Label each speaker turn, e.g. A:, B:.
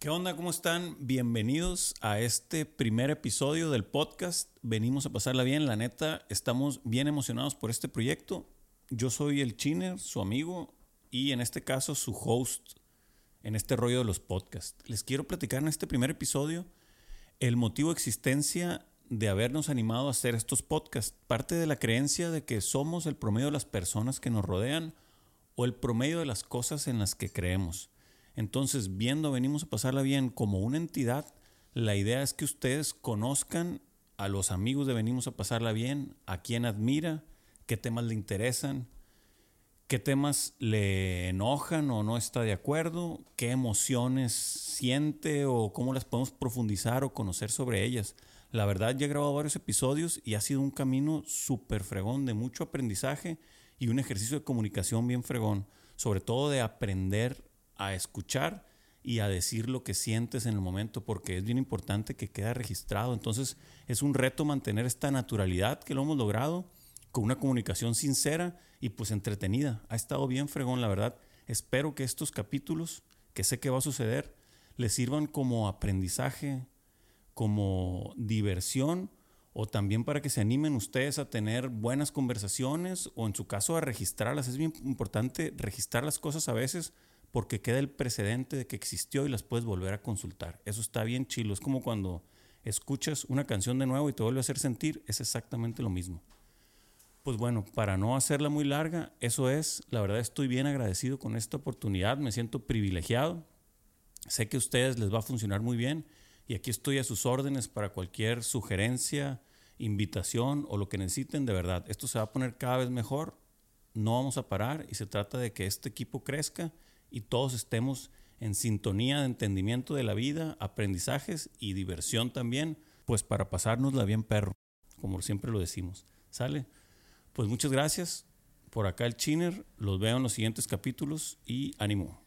A: ¿Qué onda? ¿Cómo están? Bienvenidos a este primer episodio del podcast. Venimos a pasarla bien, la neta, estamos bien emocionados por este proyecto. Yo soy el Chiner, su amigo, y en este caso su host en este rollo de los podcasts. Les quiero platicar en este primer episodio el motivo de existencia de habernos animado a hacer estos podcasts. Parte de la creencia de que somos el promedio de las personas que nos rodean o el promedio de las cosas en las que creemos. Entonces, viendo Venimos a pasarla bien como una entidad, la idea es que ustedes conozcan a los amigos de Venimos a pasarla bien, a quién admira, qué temas le interesan, qué temas le enojan o no está de acuerdo, qué emociones siente o cómo las podemos profundizar o conocer sobre ellas. La verdad, ya he grabado varios episodios y ha sido un camino súper fregón de mucho aprendizaje y un ejercicio de comunicación bien fregón, sobre todo de aprender a escuchar y a decir lo que sientes en el momento, porque es bien importante que quede registrado. Entonces es un reto mantener esta naturalidad que lo hemos logrado con una comunicación sincera y pues entretenida. Ha estado bien fregón, la verdad. Espero que estos capítulos, que sé que va a suceder, les sirvan como aprendizaje, como diversión o también para que se animen ustedes a tener buenas conversaciones o en su caso a registrarlas. Es bien importante registrar las cosas a veces porque queda el precedente de que existió y las puedes volver a consultar. Eso está bien chilo. Es como cuando escuchas una canción de nuevo y te vuelve a hacer sentir, es exactamente lo mismo. Pues bueno, para no hacerla muy larga, eso es, la verdad estoy bien agradecido con esta oportunidad, me siento privilegiado, sé que a ustedes les va a funcionar muy bien y aquí estoy a sus órdenes para cualquier sugerencia, invitación o lo que necesiten de verdad. Esto se va a poner cada vez mejor, no vamos a parar y se trata de que este equipo crezca y todos estemos en sintonía de entendimiento de la vida, aprendizajes y diversión también, pues para pasárnosla bien perro, como siempre lo decimos. ¿Sale? Pues muchas gracias. Por acá el Chiner. Los veo en los siguientes capítulos y ánimo.